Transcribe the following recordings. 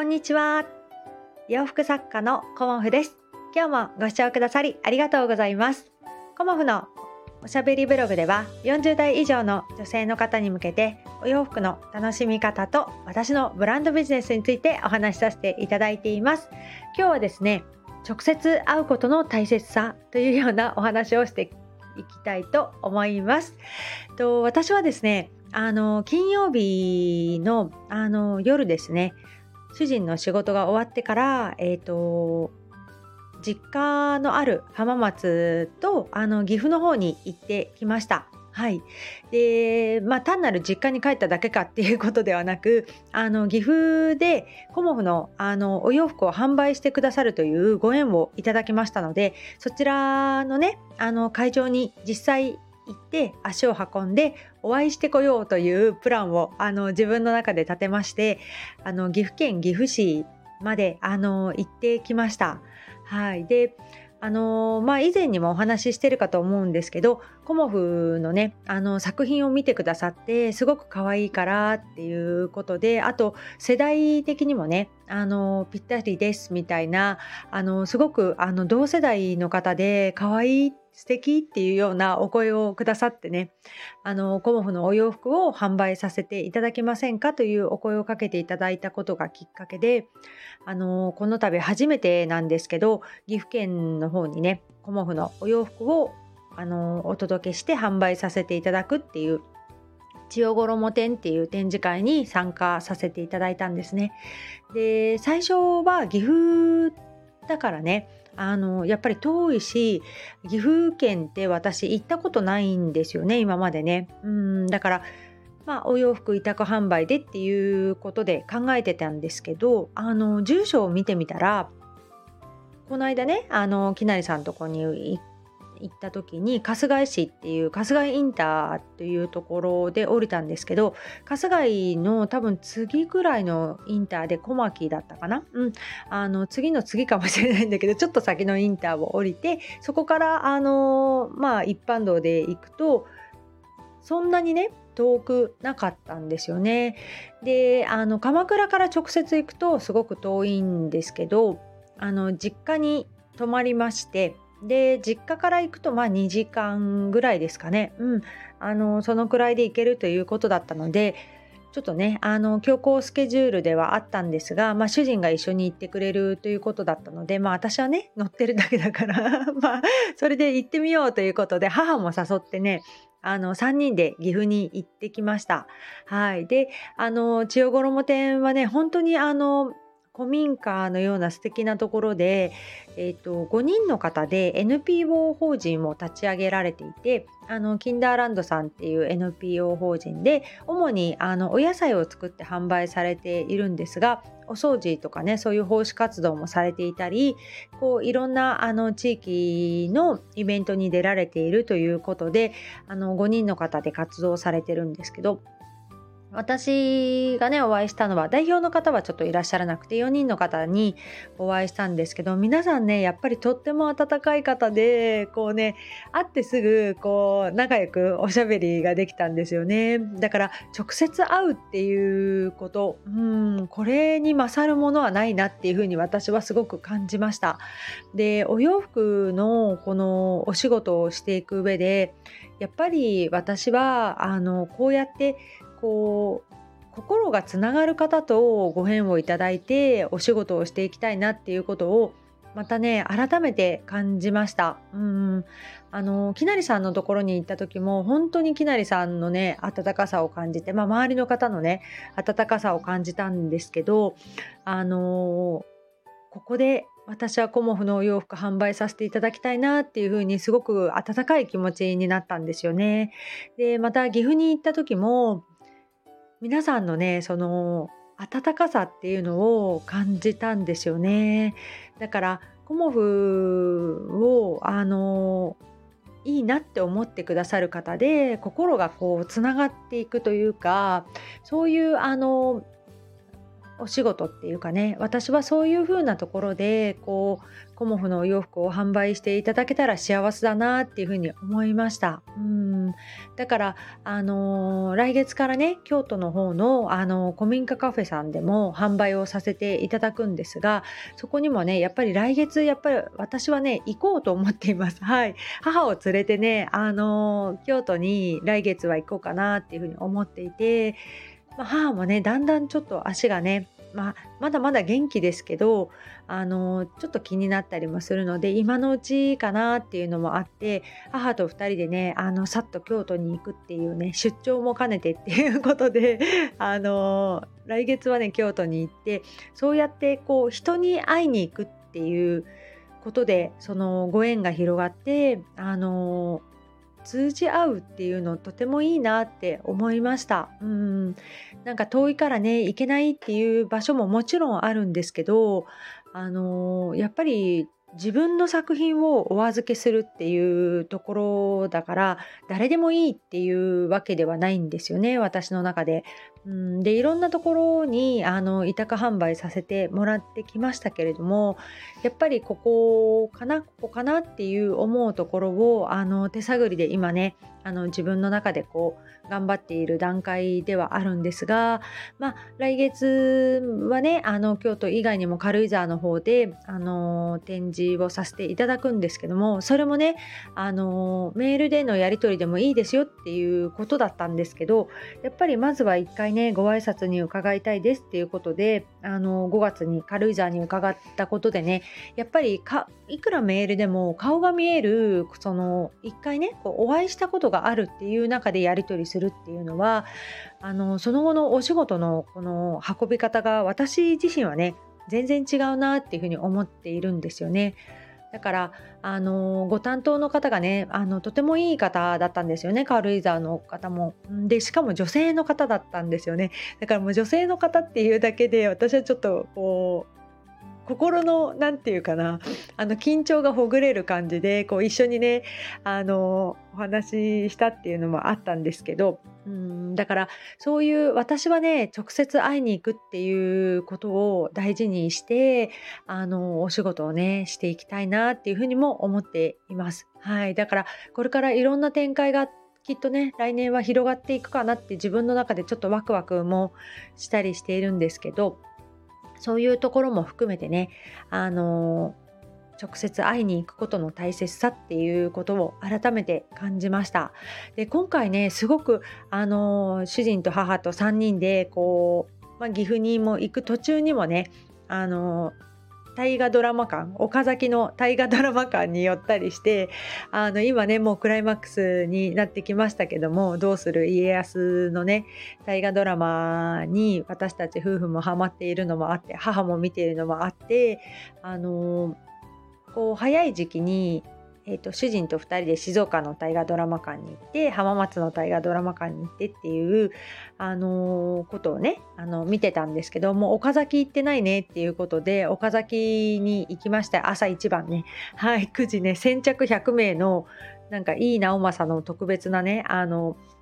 こんにちは。洋服作家のコモフです。今日もご視聴くださりありがとうございます。コモフのおしゃべりブログでは40代以上の女性の方に向けてお洋服の楽しみ方と私のブランドビジネスについてお話しさせていただいています。今日はですね、直接会うことの大切さというようなお話をしていきたいと思います。と私はですね、あの金曜日のあの夜ですね、主人の仕事が終わってから、えっ、ー、と実家のある浜松とあの岐阜の方に行ってきました。はい、でまあ単なる実家に帰っただけかっていうことではなくあの岐阜でコモフのあのお洋服を販売してくださるというご縁をいただきましたのでそちらのねあの会場に実際行って足を運んでお会いしてこようというプランをあの自分の中で立てましてあの岐阜県岐阜市まであの行ってきました。はい、であのまあ、以前にもお話ししてるかと思うんですけどコモフのねあの作品を見てくださってすごく可愛いからっていうことであと世代的にもねあのぴったりですみたいなあのすごくあの同世代の方で可愛い素敵っていうようなお声をくださってねあのコモフのお洋服を販売させていただけませんかというお声をかけていただいたことがきっかけであのこの度初めてなんですけど岐阜県の方にねコモフのお洋服をあのお届けして販売させていただくっていう千代衣展っていう展示会に参加させていただいたんですね。で最初は岐阜だからねあのやっぱり遠いし岐阜県って私行ったことないんですよね今までね。うんだからまあ、お洋服委託販売でっていうことで考えてたんですけどあの住所を見てみたらこの間ねあのきなりさんとこに行った時に春日井市っていう春日井インターっていうところで降りたんですけど春日井の多分次ぐらいのインターで小牧だったかな、うん、あの次の次かもしれないんだけどちょっと先のインターを降りてそこからあのまあ一般道で行くとそんなにね遠くなかったんですよね。であの鎌倉から直接行くとすごく遠いんですけどあの実家に泊まりましてで実家から行くとまあ2時間ぐらいですかね、うん、あのそのくらいで行けるということだったのでちょっとねあの強行スケジュールではあったんですが、まあ、主人が一緒に行ってくれるということだったので、まあ、私はね乗ってるだけだから まあそれで行ってみようということで母も誘ってねあの3人で岐阜に行ってきました。はい、であの千代衣店はね本当にあの古民家のような素敵なところで、えーと、5人の方で NPO 法人も立ち上げられていてあのキンダーランドさんっていう NPO 法人で主にあのお野菜を作って販売されているんですがお掃除とかねそういう奉仕活動もされていたりこういろんなあの地域のイベントに出られているということであの5人の方で活動されてるんですけど私がねお会いしたのは代表の方はちょっといらっしゃらなくて4人の方にお会いしたんですけど皆さんねやっぱりとっても温かい方でこうね会ってすぐこう仲良くおしゃべりができたんですよね。だから直接会うっていうことうんこれに勝るものはないなっていうふうに私はすごく感じました。でお洋服のこのお仕事をしていく上でやっぱり私はあのこうやってこう心がつながる方とご縁をいただいてお仕事をしていきたいなっていうことをまたね改めて感じましたうんあのきなりさんのところに行った時も本当にきなりさんのね温かさを感じて、まあ、周りの方のね温かさを感じたんですけどあのここで私はコモフのお洋服販売させていただきたいなっていうふうにすごく温かい気持ちになったんですよね。でまた岐阜に行った時も皆さんのねその温かさっていうのを感じたんですよね。だからコモフをあのいいなって思ってくださる方で心がこうつながっていくというかそういうあのお仕事っていうかね私はそういう風なところでこうコモフのお洋服を販売していただけたら幸せだなっていう風に思いました。うん。だからあのー、来月からね京都の方の、あのー、古民家カフェさんでも販売をさせていただくんですがそこにもねやっぱり来月やっぱり私はね行こうと思っています。はい。母を連れてねあのー、京都に来月は行こうかなっていう風に思っていてまあ、母もねだんだんちょっと足がね、まあ、まだまだ元気ですけどあのちょっと気になったりもするので今のうちかなっていうのもあって母と2人でねあのさっと京都に行くっていうね出張も兼ねてっていうことで あの来月はね京都に行ってそうやってこう人に会いに行くっていうことでそのご縁が広がってあの通じ合うっていうのとてもいいなって思いました。うん。なんか遠いからね行けないっていう場所ももちろんあるんですけどあのー、やっぱり自分の作品をお預けするっていうところだから誰でもいいっていうわけではないんですよね私の中で。うんでいろんなところにあの委託販売させてもらってきましたけれどもやっぱりここかなここかなっていう思うところをあの手探りで今ねあの自分の中でこう頑張っている段階ではあるんですが、まあ、来月はねあの京都以外にも軽井沢の方であの展示をさせていただくんですけどもそれもねあのメールでのやり取りでもいいですよっていうことだったんですけどやっぱりまずは一回ねご挨拶に伺いたいですっていうことであの5月に軽井沢に伺ったことでねやっぱりかいくらメールでも顔が見えるその一回ねこうお会いしたことがあるっていう中でやり取りするるっていうのはあのその後のお仕事のこの運び方が私自身はね全然違うなっていうふうに思っているんですよね。だからあのご担当の方がねあのとてもいい方だったんですよね軽井沢の方も。でしかも女性の方だったんですよね。だからもう女性の方っていうだけで私はちょっとこう心の何て言うかなあの緊張がほぐれる感じでこう一緒にねあのお話ししたっていうのもあったんですけどうんだからそういう私はね直接会いに行くっていうことを大事にしてあのお仕事をねしていきたいなっていうふうにも思っています。はい、だからこれからいろんな展開がきっとね来年は広がっていくかなって自分の中でちょっとワクワクもしたりしているんですけどそういうところも含めてね、あの直接会いに行くことの大切さっていうことを改めて感じました。で今回ねすごくあの主人と母と3人でこう、まあ、岐阜にも行く途中にもねあの大河ドラマ館岡崎の大河ドラマ館に寄ったりしてあの今ねもうクライマックスになってきましたけども「どうする？家康」のね大河ドラマに私たち夫婦もハマっているのもあって母も見ているのもあってあのこう早い時期にえーと、主人と2人で静岡の大河ドラマ館に行って浜松の大河ドラマ館に行ってっていう、あのー、ことをねあの見てたんですけどもう岡崎行ってないねっていうことで岡崎に行きました朝一番ねはい9時ね先着100名のなんかいい直政の特別なねあのー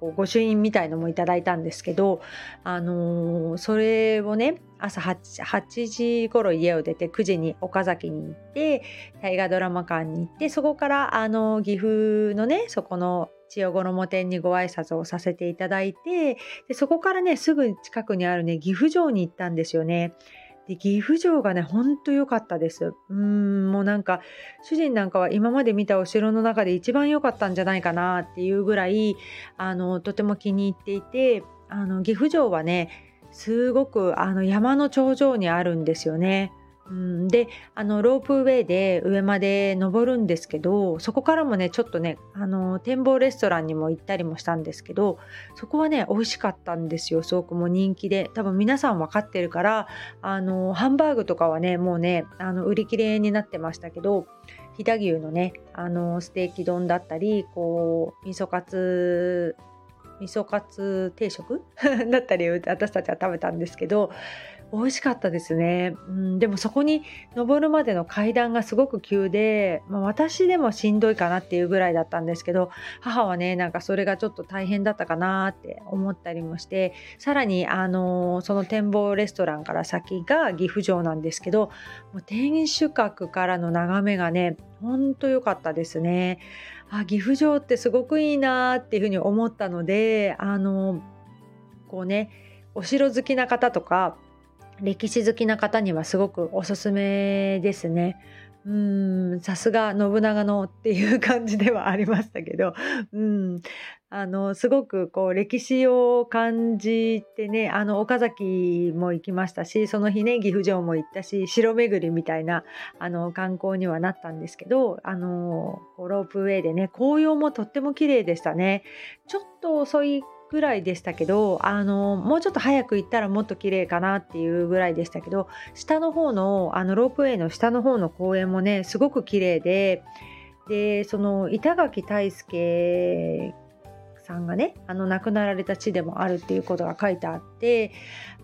御朱印みたいのもいただいたんですけど、あのー、それをね朝 8, 8時頃家を出て9時に岡崎に行って大河ドラマ館に行ってそこからあの岐阜のねそこの千代衣店にご挨拶をさせていただいてでそこからねすぐ近くにあるね岐阜城に行ったんですよね。で岐阜城がねほんと良かったですうんもうなんか主人なんかは今まで見たお城の中で一番良かったんじゃないかなっていうぐらいあのとても気に入っていてあの岐阜城はねすごくあの山の頂上にあるんですよね。うん、であのロープウェイで上まで登るんですけどそこからもねちょっとねあの展望レストランにも行ったりもしたんですけどそこはね美味しかったんですよすごくもう人気で。多分皆さん分かってるからあのハンバーグとかはねもうねあの売り切れになってましたけど飛騨牛のねあのステーキ丼だったりこう味噌カツ味噌カツ定食？だったり私たちは食べたんですけど美味しかったですね、うん、でもそこに登るまでの階段がすごく急で、まあ、私でもしんどいかなっていうぐらいだったんですけど母はねなんかそれがちょっと大変だったかなって思ったりもしてさらにあのその展望レストランから先が岐阜城なんですけどもう天守閣からの眺めがねほんと良かったですね。あ岐阜城ってすごくいいなっていうふうに思ったのであのこうねお城好きな方とか歴史好きな方にはすごくおすすめですね。うんさすが信長のっていう感じではありましたけど、うん、あのすごくこう歴史を感じてねあの岡崎も行きましたしその日ね岐阜城も行ったし城巡りみたいなあの観光にはなったんですけどあのロープウェイでね紅葉もとっても綺麗でしたね。ちょっと遅いぐらいでしたけどあのもうちょっと早く行ったらもっと綺麗かなっていうぐらいでしたけど下の方のあのロープウェイの下の方の公園もねすごく綺麗ででその板垣大輔さんがねあの亡くなられた地でもあるっていうことが書いてあって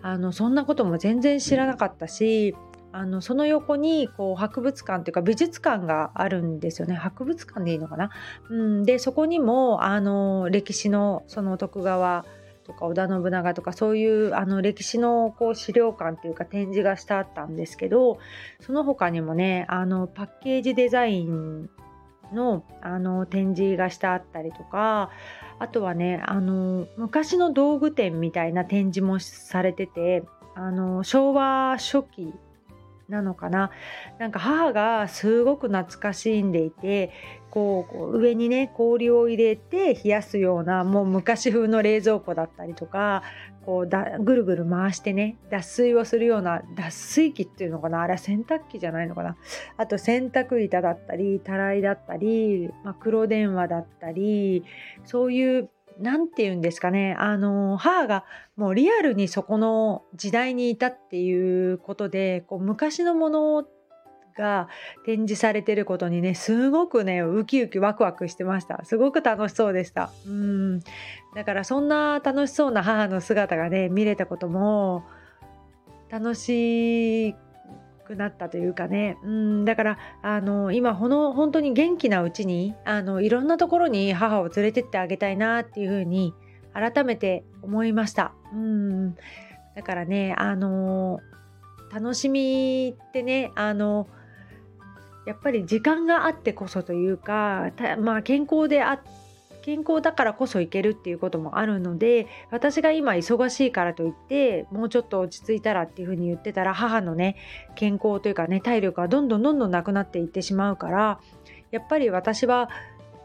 あのそんなことも全然知らなかったしあのその横にこう博物館というか美術館があるんですよね。博物館でいいのかな、うん、でそこにもあの歴史のその徳川とか織田信長とかそういうあの歴史のこう資料館というか展示がしてあったんですけどその他にもねあのパッケージデザインのあの展示がしてあったりとかあとはねあの昔の道具店みたいな展示もされててあの昭和初期なのかな。なんか母がすごく懐かしんでいてこう上にね氷を入れて冷やすようなもう昔風の冷蔵庫だったりとかこうだぐるぐる回してね脱水をするような脱水機っていうのかな。あれは洗濯機じゃないのかな。あと洗濯板だったりたらいだったり、まあ、黒電話だったりそういう何て言うんですかね。あの母がもうリアルにそこの時代にいたっていうことでこう昔のものが展示されてることにねすごくねウキウキワクワクしてました。すごく楽しそうでした。うん。だからそんな楽しそうな母の姿がね見れたことも楽しいくなったというかね。うん。だからあの今ほの本当に元気なうちにあのいろんなところに母を連れてってあげたいなっていうふうに改めて思いました。うん。だからねあの楽しみってねあのやっぱり時間があってこそというかまあ健康であって健康だからこそ行けるっていうこともあるので私が今忙しいからといってもうちょっと落ち着いたらっていうふうに言ってたら母のね健康というかね体力がどんどんどんどんなくなっていってしまうからやっぱり私は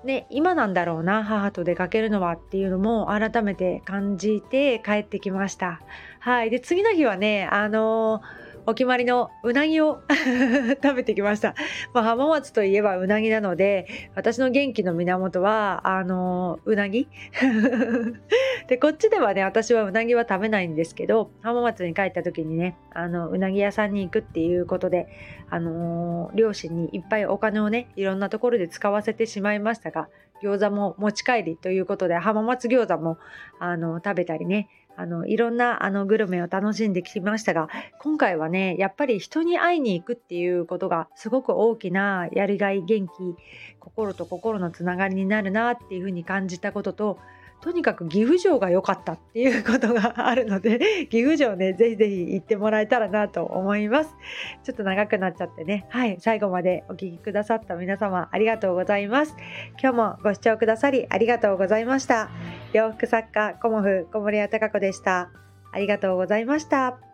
ね、今なんだろうな母と出かけるのはっていうのも改めて感じて帰ってきました。はい、で次の日はねあのーお決まりのうなぎを 食べてきました。まあ、浜松といえばうなぎなので、私の元気の源は、あの、うなぎ で、こっちではね、私はうなぎは食べないんですけど、浜松に帰った時にね、あの、うなぎ屋さんに行くっていうことで、あのー、両親にいっぱいお金をね、いろんなところで使わせてしまいましたが、餃子も持ち帰りということで、浜松餃子も、あの、食べたりね、あのいろんなあのグルメを楽しんできましたが今回はねやっぱり人に会いに行くっていうことがすごく大きなやりがい元気心と心のつながりになるなっていうふうに感じたことととにかく岐阜城が良かったっていうことがあるので 岐阜城ねぜひぜひ行ってもらえたらなと思います。ちょっと長くなっちゃってね。はい。最後までお聴きくださった皆様ありがとうございます。今日もご視聴くださりありがとうございました。洋服作家コモフ小森屋隆子でした。ありがとうございました。